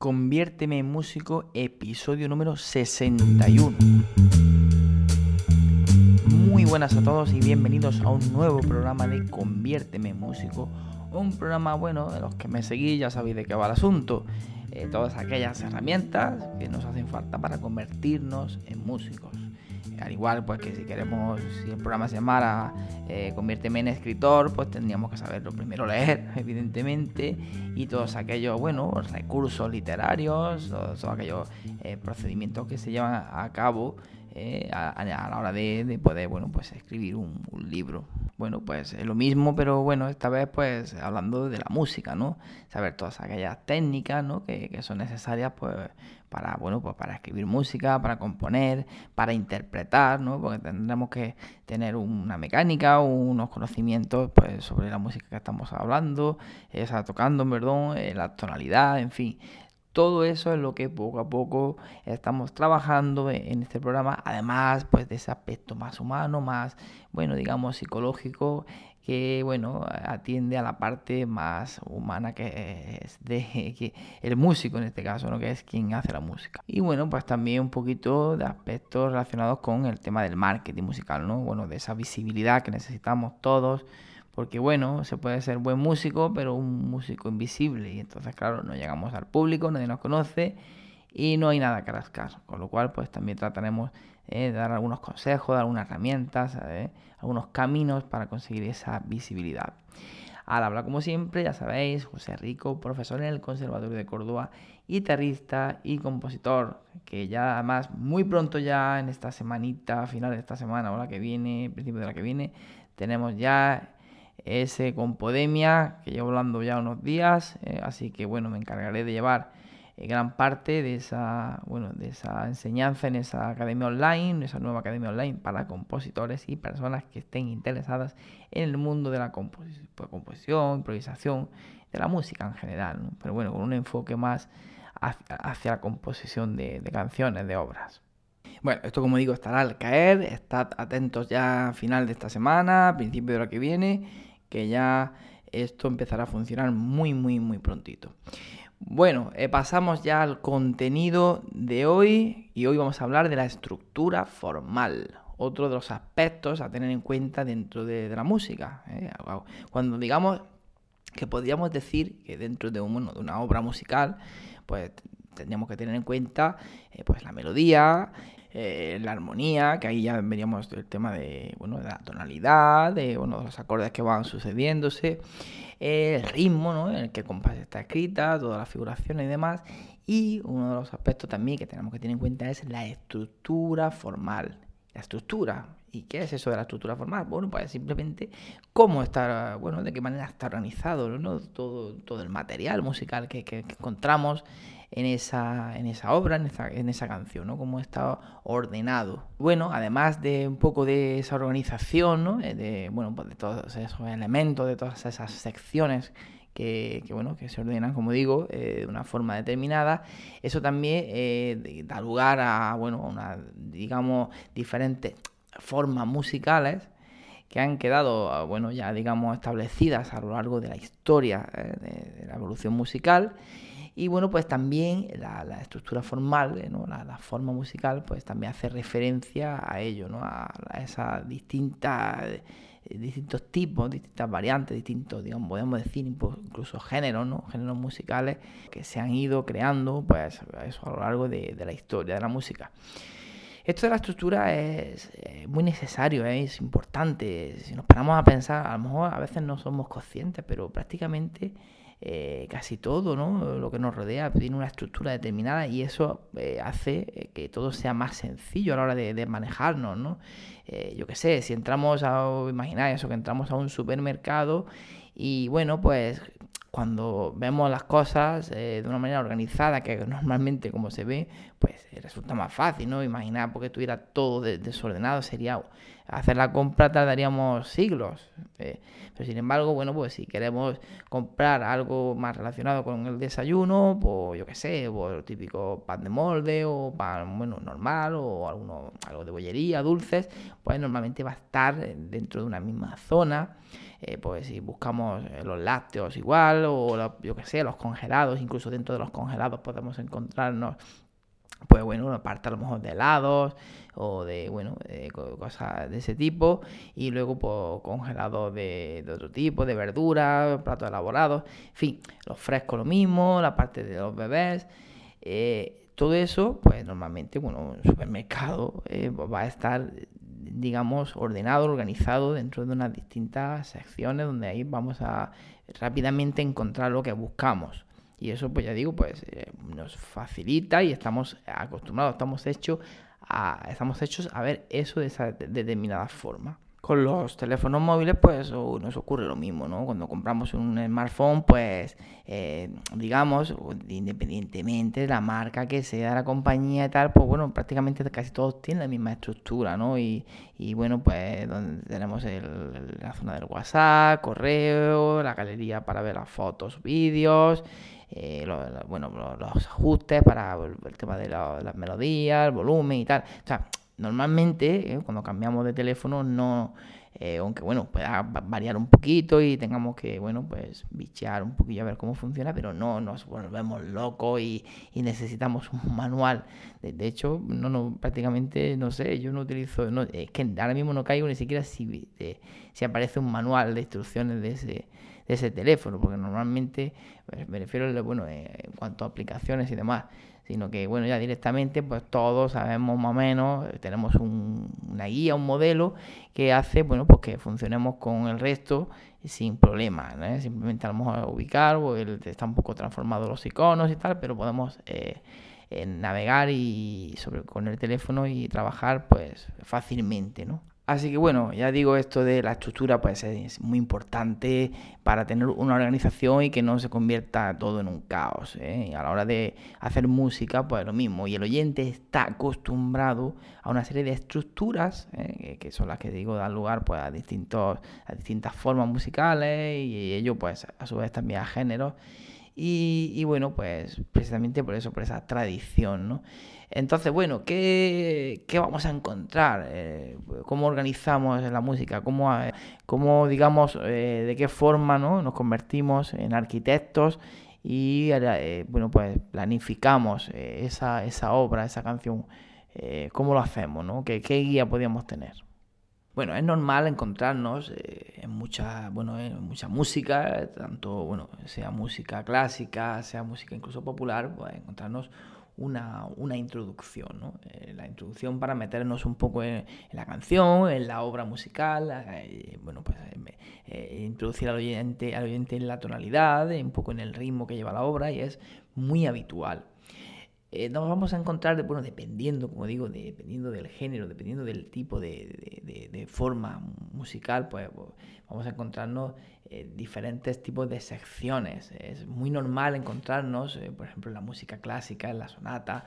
Conviérteme en músico, episodio número 61. Muy buenas a todos y bienvenidos a un nuevo programa de Conviérteme en músico. Un programa, bueno, de los que me seguís ya sabéis de qué va el asunto. Eh, todas aquellas herramientas que nos hacen falta para convertirnos en músicos al igual pues que si queremos, si el programa se llamara eh, Conviérteme en escritor, pues tendríamos que saberlo primero leer, evidentemente, y todos aquellos, bueno, recursos literarios, todos, aquellos eh, procedimientos que se llevan a cabo eh, a, la hora de, poder, bueno, pues escribir un, libro. Bueno, pues es lo mismo, pero bueno, esta vez pues hablando de la música, ¿no? Saber todas aquellas técnicas, ¿no? Que, que son necesarias, pues, para, bueno, pues para escribir música, para componer, para interpretar, ¿no? Porque tendremos que tener una mecánica, unos conocimientos, pues, sobre la música que estamos hablando, esa tocando, perdón, eh, la tonalidad, en fin todo eso es lo que poco a poco estamos trabajando en este programa, además pues de ese aspecto más humano, más, bueno, digamos psicológico, que bueno, atiende a la parte más humana que es de que el músico en este caso, ¿no? que es quien hace la música. Y bueno, pues también un poquito de aspectos relacionados con el tema del marketing musical, ¿no? Bueno, de esa visibilidad que necesitamos todos porque bueno, se puede ser buen músico, pero un músico invisible. Y entonces, claro, no llegamos al público, nadie nos conoce y no hay nada que rascar. Con lo cual, pues también trataremos eh, de dar algunos consejos, de algunas herramientas, eh, algunos caminos para conseguir esa visibilidad. Al hablar, como siempre, ya sabéis, José Rico, profesor en el Conservatorio de Córdoba, guitarrista y compositor, que ya además muy pronto ya en esta semanita, final de esta semana o la que viene, principio de la que viene, tenemos ya ese Compodemia, que llevo hablando ya unos días, eh, así que bueno, me encargaré de llevar eh, gran parte de esa, bueno, de esa enseñanza en esa academia online, esa nueva academia online para compositores y personas que estén interesadas en el mundo de la pues, composición, improvisación, de la música en general, pero bueno, con un enfoque más hacia, la composición de, canciones, de obras. Bueno, esto como digo estará al caer, estad atentos ya a final de esta semana, principio de la que viene que ya esto empezará a funcionar muy, muy, muy prontito. Bueno, eh, pasamos ya al contenido de hoy y hoy vamos a hablar de la estructura formal, otro de los aspectos a tener en cuenta dentro de, la música. ¿eh? Cuando digamos que podríamos decir que dentro de, un, de una obra musical, pues tendríamos que tener en cuenta eh, pues la melodía, eh, la armonía, que ahí ya veríamos el tema de, bueno, de la tonalidad, de, bueno, los acordes que van sucediéndose, el ritmo ¿no? en el que el compás está escrita, todas las figuraciones y demás. Y uno de los aspectos también que tenemos que tener en cuenta es la estructura formal. La estructura. ¿Y qué es eso de la estructura formal? Bueno, pues simplemente cómo está, bueno, de qué manera está organizado ¿no? todo, todo el material musical que, que encontramos en esa, en esa obra, en esa, en esa canción, ¿no? Cómo está ordenado. Bueno, además de un poco de esa organización, ¿no? Eh, de, bueno, pues de todos esos elementos, de todas esas secciones que, bueno, que se ordenan, como digo, eh, de una forma determinada. Eso también eh, da lugar a, bueno, una, digamos, diferentes formas musicales que han quedado, bueno, ya digamos, establecidas a lo largo de la historia de la evolución musical y bueno, pues también la, estructura formal, eh, ¿no? la, forma musical, pues también hace referencia a ello, ¿no? a, esas distintas eh, distintos tipos, distintas variantes, distintos, digamos, podemos decir incluso géneros, ¿no? Géneros musicales que se han ido creando, pues eso a lo largo de, la historia de la música. Esto de la estructura es muy necesario, ¿eh? es importante. Si nos paramos a pensar, a lo mejor a veces no somos conscientes, pero prácticamente eh, casi todo, ¿no? Lo que nos rodea tiene una estructura determinada y eso eh, hace que todo sea más sencillo a la hora de, manejarnos, ¿no? yo qué sé, si entramos a, imaginar eso, que entramos a un supermercado y bueno, pues cuando vemos las cosas de una manera organizada, que normalmente como se ve, pues resulta más fácil, ¿no? Imaginar porque tuviera todo desordenado sería hacer la compra tardaríamos siglos. Eh, pero sin embargo, bueno, pues si queremos comprar algo más relacionado con el desayuno, pues yo qué sé, pues típico pan de molde o pan, bueno, normal o alguno, algo de bollería, dulces, pues normalmente va a estar dentro de una misma zona. Eh, pues si buscamos eh, los lácteos igual o yo qué sé, los congelados, incluso dentro de los congelados podemos encontrarnos pues bueno, una parte a lo mejor de helados o de, bueno, cosas de ese tipo y luego pues congelados de, otro tipo, de verduras, platos elaborados, en fin, los frescos lo mismo, la parte de los bebés, eh, todo eso, pues normalmente, bueno, un supermercado eh, va a estar, digamos, ordenado, organizado dentro de unas distintas secciones donde ahí vamos a rápidamente encontrar lo que buscamos. Y eso, pues ya digo, pues eh, nos facilita y estamos acostumbrados, estamos hechos a, estamos hechos a ver eso de esa determinada forma. Con los teléfonos móviles, pues nos ocurre lo mismo, ¿no? Cuando compramos un smartphone, pues, eh, digamos, independientemente de la marca que sea, la compañía y tal, pues bueno, prácticamente casi todos tienen la misma estructura, ¿no? Y, y bueno, pues donde tenemos la zona del WhatsApp, correo, la galería para ver las fotos, vídeos, eh, bueno, los, ajustes para el, tema de las melodías, el volumen y tal. O sea, normalmente eh, cuando cambiamos de teléfono no... Eh, aunque bueno, pueda variar un poquito y tengamos que, bueno, pues bichear un poquillo a ver cómo funciona, pero no nos volvemos locos y, necesitamos un manual. De, hecho, no, no, prácticamente, no sé, yo no utilizo, no, es que ahora mismo no caigo ni siquiera si, si aparece un manual de instrucciones de ese, de ese teléfono, porque normalmente pues, me refiero bueno, eh, en cuanto a aplicaciones y demás, sino que bueno, ya directamente pues todos sabemos más o menos, eh, tenemos una guía, un modelo que hace, bueno, pues que funcionemos con el resto sin problemas, simplemente a lo mejor ubicar, o está un poco transformado los iconos y tal, pero podemos eh, navegar y sobre con el teléfono y trabajar pues fácilmente, ¿no? Así que bueno, ya digo, esto de la estructura pues es muy importante para tener una organización y que no se convierta todo en un caos. ¿eh? A la hora de hacer música, pues lo mismo. Y el oyente está acostumbrado a una serie de estructuras, ¿eh? que son las que digo dan lugar pues, a, distintos, a distintas formas musicales y ello pues a su vez también a géneros. Y, bueno, pues precisamente por eso, por esa tradición, ¿no? Entonces, bueno, ¿qué, vamos a encontrar? Eh, ¿Cómo organizamos la música? ¿Cómo, eh, cómo digamos, eh, de qué forma ¿no? nos convertimos en arquitectos? Y, bueno, pues planificamos esa, esa obra, esa canción. ¿Cómo lo hacemos? ¿no? ¿Qué, guía podríamos tener? Bueno, es normal encontrarnos en mucha, bueno, en mucha música, tanto, bueno, sea música clásica, sea música incluso popular, pues encontrarnos una, una introducción, ¿no? Eh, la introducción para meternos un poco en, la canción, en la obra musical, eh, bueno, pues eh, introducir al oyente, al oyente en la tonalidad, un poco en el ritmo que lleva la obra y es muy habitual. Nos vamos a encontrar, bueno, dependiendo, como digo, dependiendo del género, dependiendo del tipo de, de forma musical, pues, pues vamos a encontrarnos eh, diferentes tipos de secciones. Es muy normal encontrarnos, eh, por ejemplo, en la música clásica, en la sonata,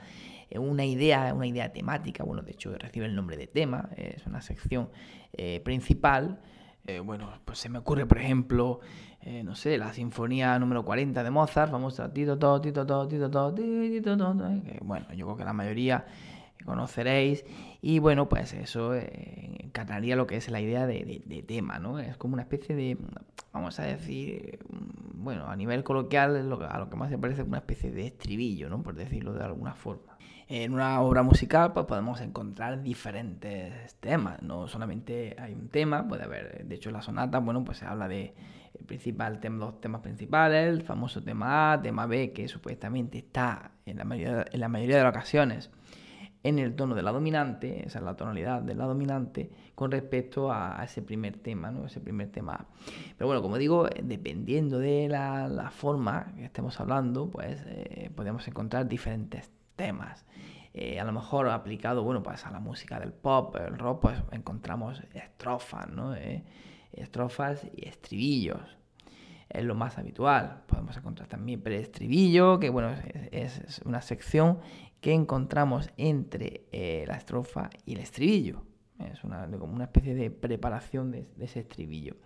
en una idea, una idea temática. Bueno, de hecho, recibe el nombre de tema, es una sección eh, bueno, pues se me ocurre, por ejemplo, no sé, la sinfonía número 40 de Mozart, vamos a tito, todo, tito, todo, tito, todo, tito, todo, bueno, yo creo que la mayoría conoceréis. Y bueno, pues eso eh, lo que es la idea de, tema, ¿no? Es como una especie de, vamos a decir, bueno, a nivel coloquial, a lo que más se parece una especie de estribillo, ¿no? Por decirlo de alguna forma. En una obra musical pues podemos encontrar diferentes temas, no solamente hay un tema, puede haber, de hecho la sonata, bueno, pues se habla de el principal tema, los temas principales, el famoso tema A, tema B, que supuestamente está en la mayoría, en la mayoría de las ocasiones en el tono de la dominante, esa es la tonalidad de la dominante, con respecto a, ese primer tema, ¿no? Ese primer tema. Pero bueno, como digo, dependiendo de la, forma que estemos hablando, pues eh, podemos encontrar diferentes temas. Eh, a lo mejor aplicado, bueno, pues a la música del pop, el rock, pues encontramos estrofas, ¿no? Eh, estrofas y estribillos. Es lo más habitual. Podemos encontrar también preestribillo, que bueno, es una sección que encontramos entre eh, la estrofa y el estribillo. Es una, como una especie de preparación de, de ese estribillo.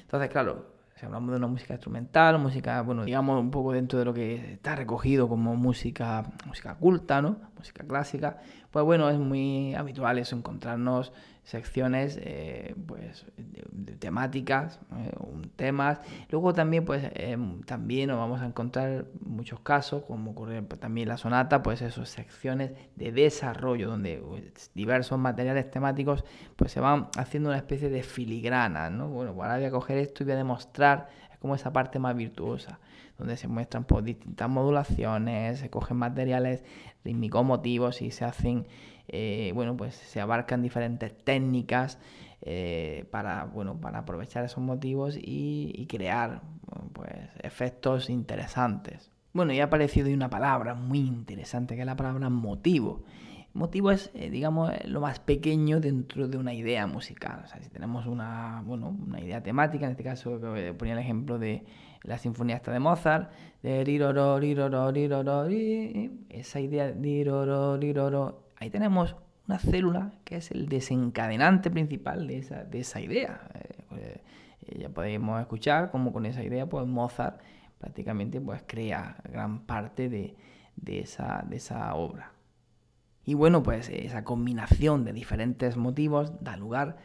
Entonces, claro, hablamos de una música instrumental, música, bueno, digamos un poco dentro de lo que está recogido como música, música culta, ¿no? Música clásica, pues bueno, es muy habitual eso, encontrarnos secciones eh, pues de, temáticas eh, temas luego también pues eh, también nos vamos a encontrar muchos casos como ocurre también la sonata pues eso secciones de desarrollo donde pues, diversos materiales temáticos pues se van haciendo una especie de filigrana no bueno pues ahora voy a coger esto y voy a demostrar como esa parte más virtuosa donde se muestran pues, distintas modulaciones se cogen materiales rítmicos motivos y se hacen eh, bueno, pues se abarcan diferentes técnicas eh, para, bueno, para aprovechar esos motivos y, crear pues, efectos interesantes. Bueno, y ha aparecido una palabra muy interesante que es la palabra motivo. Motivo es, eh, digamos, lo más pequeño dentro de una idea musical. O sea, si tenemos una, bueno, una idea temática, en este caso ponía el ejemplo de la sinfonía esta de Mozart, de riroro, riroro, riroro, esa idea riroro, riroro, ahí tenemos una célula que es el desencadenante principal de esa, de esa idea. Eh, pues, ya podemos escuchar cómo con esa idea pues Mozart prácticamente pues crea gran parte de, esa, de esa obra. Y bueno, pues esa combinación de diferentes motivos da lugar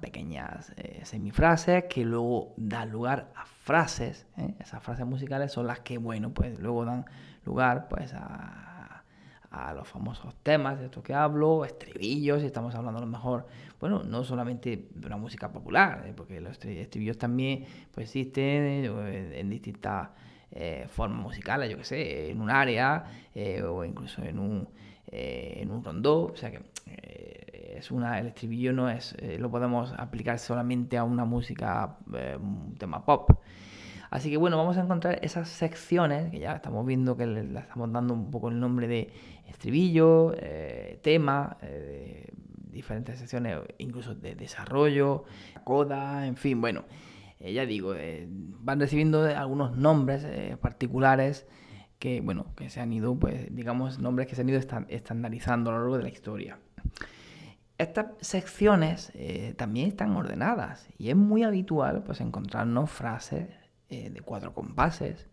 pequeñas eh, semifrases que luego dan lugar a frases. ¿eh? Esas frases musicales son las que, bueno, pues luego dan lugar pues a los famosos temas de estos que hablo, estribillos, estamos hablando a lo mejor, bueno, no solamente de una música popular, eh, porque los estribillos también pues, existen en, distintas formas musicales, yo que sé, en un área o incluso en un, en un rondó, o sea que es una, el estribillo no es, lo podemos aplicar solamente a una música, un tema pop. Así que bueno, vamos a encontrar esas secciones, que ya estamos viendo que le, estamos dando un poco el nombre de estribillo, eh, tema, eh, diferentes secciones, incluso de desarrollo, coda, en fin, bueno, eh, ya digo, van recibiendo algunos nombres particulares que, bueno, que se han ido, pues, digamos, nombres que se han ido estandarizando a lo largo de la historia. Estas secciones también están ordenadas y es muy habitual pues encontrarnos frases eh, de cuatro compases.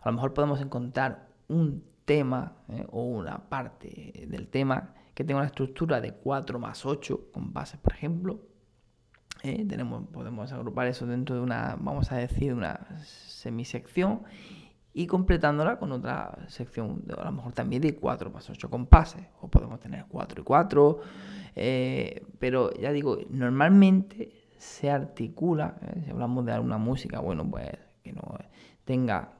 A lo mejor podemos encontrar un tema eh, o una parte del tema que tenga una estructura de 4 más 8 compases, por ejemplo. Eh, tenemos, podemos agrupar eso dentro de una, vamos a decir, una semisección y completándola con otra sección, a lo mejor también de 4 más 8 compases, o podemos tener 4 y 4, pero ya digo, normalmente se articula, si hablamos de alguna música, bueno, pues que no tenga,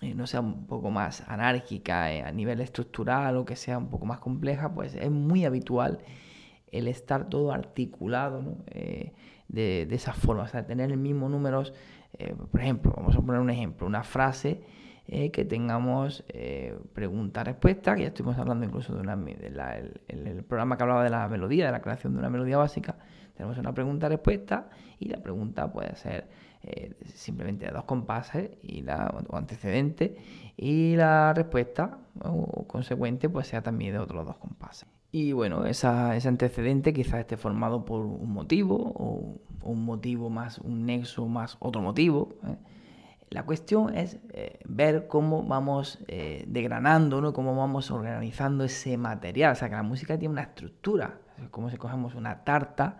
eh, no sea un poco más anárquica eh, a nivel estructural o que sea un poco más compleja, pues es muy habitual el estar todo articulado eh, de, esa forma, o sea, tener el mismo números, por ejemplo, vamos a poner un ejemplo, una frase que tengamos pregunta-respuesta, que ya estuvimos hablando incluso de, programa que hablaba de la melodía, de la creación de una melodía básica, tenemos una pregunta-respuesta y la pregunta puede ser eh, simplemente dos compases y la, o antecedente y la respuesta o consecuente pues sea también de otros dos compases. Y bueno, ese antecedente quizás esté formado por un motivo o, un motivo más un nexo más otro motivo. ¿eh? La cuestión es eh, ver cómo vamos degranando, ¿no? cómo vamos organizando ese material. O sea, que la música tiene una estructura. Es como si cogemos una tarta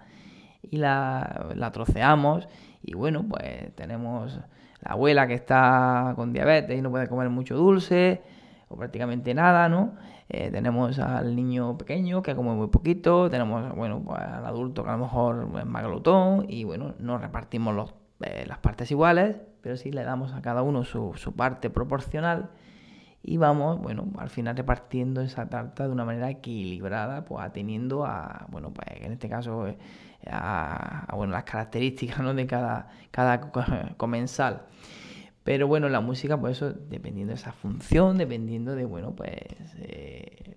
y la, la troceamos y bueno, pues tenemos la abuela que está con diabetes y no puede comer mucho dulce o prácticamente nada, ¿no? Eh, tenemos al niño pequeño que come muy poquito, tenemos, bueno, al adulto que a lo mejor es más glotón y bueno, no repartimos los, eh, las partes iguales, pero sí le damos a cada uno su, parte proporcional y vamos, bueno, al final repartiendo esa tarta de una manera equilibrada, pues atendiendo a, bueno, pues en este caso eh, a, bueno, las características ¿no? de cada, cada comensal. Pero bueno, la música, pues eso, dependiendo de esa función, dependiendo de, bueno, pues eh,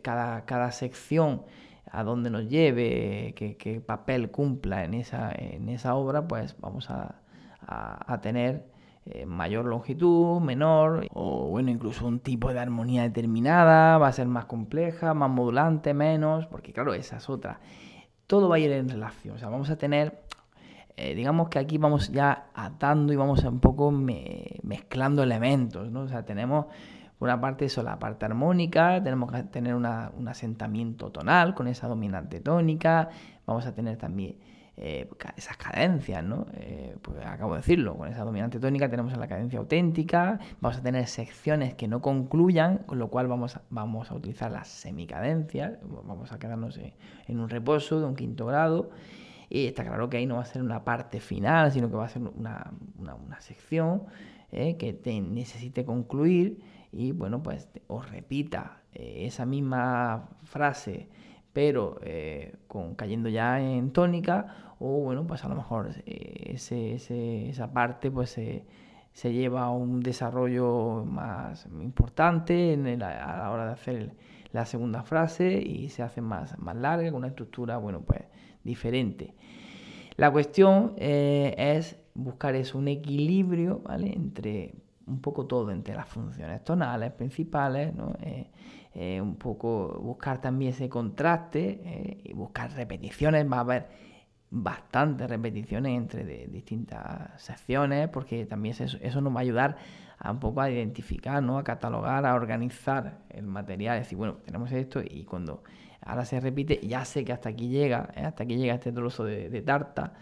cada, cada sección a dónde nos lleve, qué, papel cumpla en esa, en esa obra, pues vamos a, a, tener eh, mayor longitud, menor, o bueno, incluso un tipo de armonía determinada, va a ser más compleja, más modulante, menos, porque claro, esa es otra todo va a ir en relación. O sea, vamos a tener, eh, digamos que aquí vamos ya atando y vamos un poco mezclando elementos, ¿no? O sea, tenemos por una parte eso, la parte armónica, tenemos que tener un asentamiento tonal con esa dominante tónica, vamos a tener también eh, esas cadencias, ¿no? Eh, pues acabo de decirlo, con esa dominante tónica tenemos la cadencia auténtica, vamos a tener secciones que no concluyan, con lo cual vamos a, vamos a utilizar las semicadencias, vamos a quedarnos en un reposo de un quinto grado. Y está claro que ahí no va a ser una parte final, sino que va a ser una, sección eh, que te necesite concluir y bueno, pues os repita esa misma frase pero eh, con, cayendo ya en tónica, o bueno, pues a lo mejor eh, ese, esa parte pues se lleva a un desarrollo más importante en a la hora de hacer la segunda frase y se hace más, más larga, con una estructura, bueno, pues diferente. La cuestión eh, es buscar eso, un equilibrio, ¿vale? Entre un poco todo, entre las funciones tonales principales, ¿no? Eh, un poco buscar también ese contraste eh, y buscar repeticiones. Va a haber bastantes repeticiones entre distintas secciones porque también eso, eso, nos va a ayudar a un poco a identificar, ¿no? a catalogar, a organizar el material. Es decir, bueno, tenemos esto y cuando ahora se repite, ya sé que hasta aquí llega, ¿eh? hasta aquí llega este trozo de, de tarta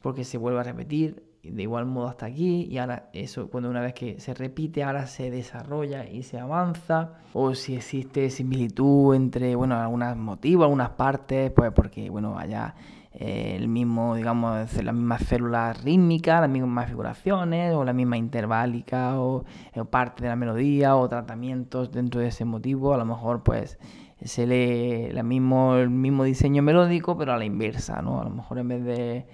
porque se vuelve a repetir de igual modo hasta aquí y ahora eso cuando una vez que se repite ahora se desarrolla y se avanza o si existe similitud entre bueno algunos motivos algunas partes pues porque bueno haya eh, el mismo digamos las mismas células rítmicas las mismas figuraciones o la misma interválica o, o, parte de la melodía o tratamientos dentro de ese motivo a lo mejor pues se lee la mismo, el mismo diseño melódico pero a la inversa no a lo mejor en vez de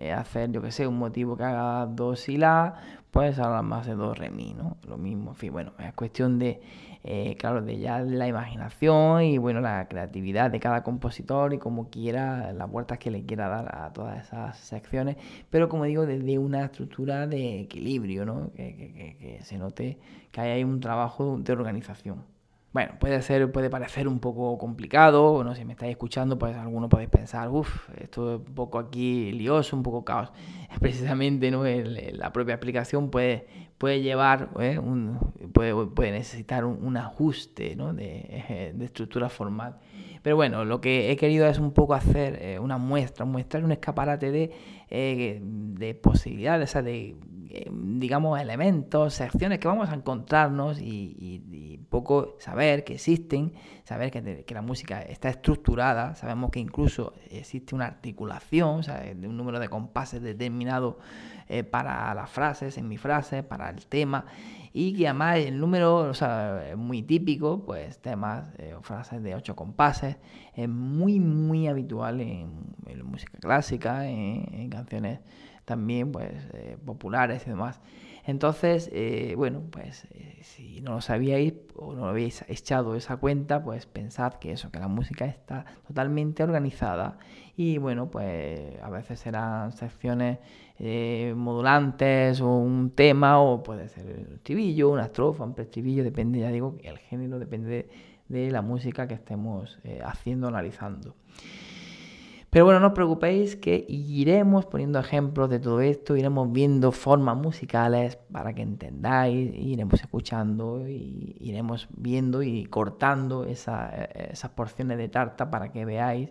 eh, hacer, yo que sé, un motivo que haga dos y la, pues hablar más de dos re mi, ¿no? Lo mismo, en fin, bueno, es cuestión de, eh, claro, de ya la imaginación y, bueno, la creatividad de cada compositor y como quiera, las vueltas que le quiera dar a todas esas secciones, pero como digo, desde una estructura de equilibrio, ¿no? Que, que, que se note que hay un trabajo de organización. Bueno, puede ser, puede parecer un poco complicado, bueno, si me estáis escuchando, pues alguno podéis pensar, uff, esto es un poco aquí lioso, un poco caos. Precisamente, ¿no? la propia explicación puede, puede llevar, ¿eh? un, puede, puede, necesitar un, ajuste ¿no? de, estructura formal. Pero bueno, lo que he querido es un poco hacer eh, una muestra, mostrar un escaparate de, eh, de posibilidades, o sea, de eh, digamos, elementos, secciones que vamos a encontrarnos y, y, poco saber que existen, saber que, la música está estructurada, sabemos que incluso existe una articulación, o sea, de un número de compases determinado para las frases, en mi frase, para el tema, y que además el número, o sea, es muy típico, pues temas eh, o frases de ocho compases, es muy, muy habitual en, en música clásica, en canciones también pues eh, populares y demás. Entonces, eh, bueno, pues eh, si no lo sabíais o no habéis echado esa cuenta, pues pensad que eso, que la música está totalmente organizada y bueno, pues a veces serán secciones modulantes o un tema o puede ser un estribillo, una estrofa, un preestribillo, depende, ya digo, el género depende de, de la música que estemos haciendo, analizando. Pero bueno, no os preocupéis que iremos poniendo ejemplos de todo esto, iremos viendo formas musicales para que entendáis, iremos escuchando y iremos viendo y cortando esa, esas porciones de tarta para que veáis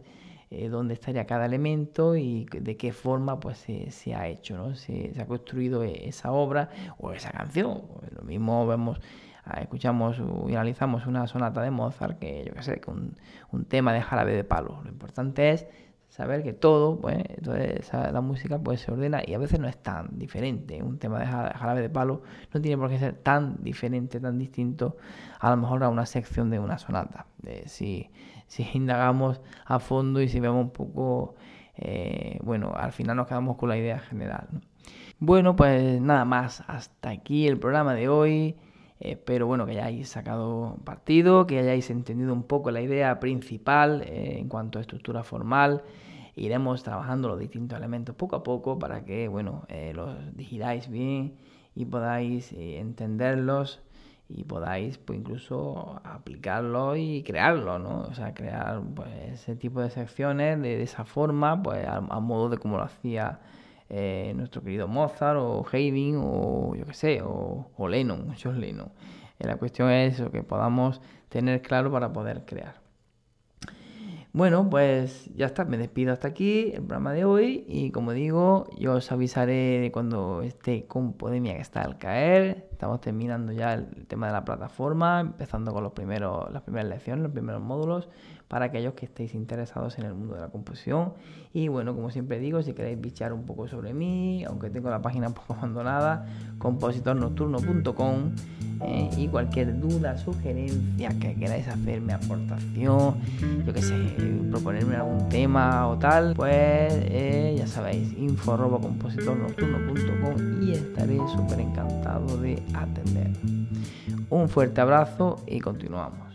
eh, dónde estaría cada elemento y de qué forma pues se, ha hecho, ¿no? Se, ha construido esa obra o esa canción. Lo mismo vemos ah, escuchamos y analizamos una sonata de Mozart que yo qué sé, que un tema de jarabe de palo. Lo importante es saber que todo, pues, entonces la música pues se ordena y a veces no es tan diferente. Un tema de jarabe de palo no tiene por qué ser tan diferente, tan distinto a lo mejor a una sección de una sonata. si, si indagamos a fondo y si vemos un poco, eh, bueno, al final nos quedamos con la idea general. Bueno, pues nada más, hasta aquí el programa de hoy. Espero bueno, que hayáis sacado partido, que hayáis entendido un poco la idea principal eh, en cuanto a estructura formal iremos trabajando los distintos elementos poco a poco para que, bueno, eh, los digiráis bien y podáis eh, entenderlos y podáis pues incluso aplicarlo y crearlo, ¿no? O sea, crear pues, ese tipo de secciones de, esa forma, pues a, modo de como lo hacía eh, nuestro querido Mozart o Haydn o yo qué sé, o, o Lennon, John Lennon. la cuestión es eso, que podamos tener claro para poder crear. Bueno, pues ya está, me despido hasta aquí el programa de hoy y como digo, yo os avisaré de cuando esté con Podemia que está al caer. Estamos terminando ya el tema de la plataforma, empezando con los primeros, las primeras lecciones, los primeros módulos para aquellos que estéis interesados en el mundo de la composición. Y bueno, como siempre digo, si queréis bichar un poco sobre mí, aunque tengo la página un poco abandonada, compositornocturno.com eh, y cualquier duda, sugerencia que queráis hacerme, aportación, yo que sé, proponerme algún tema o tal, pues eh, ya sabéis, info y estaré súper encantado de atender. Un fuerte abrazo y continuamos.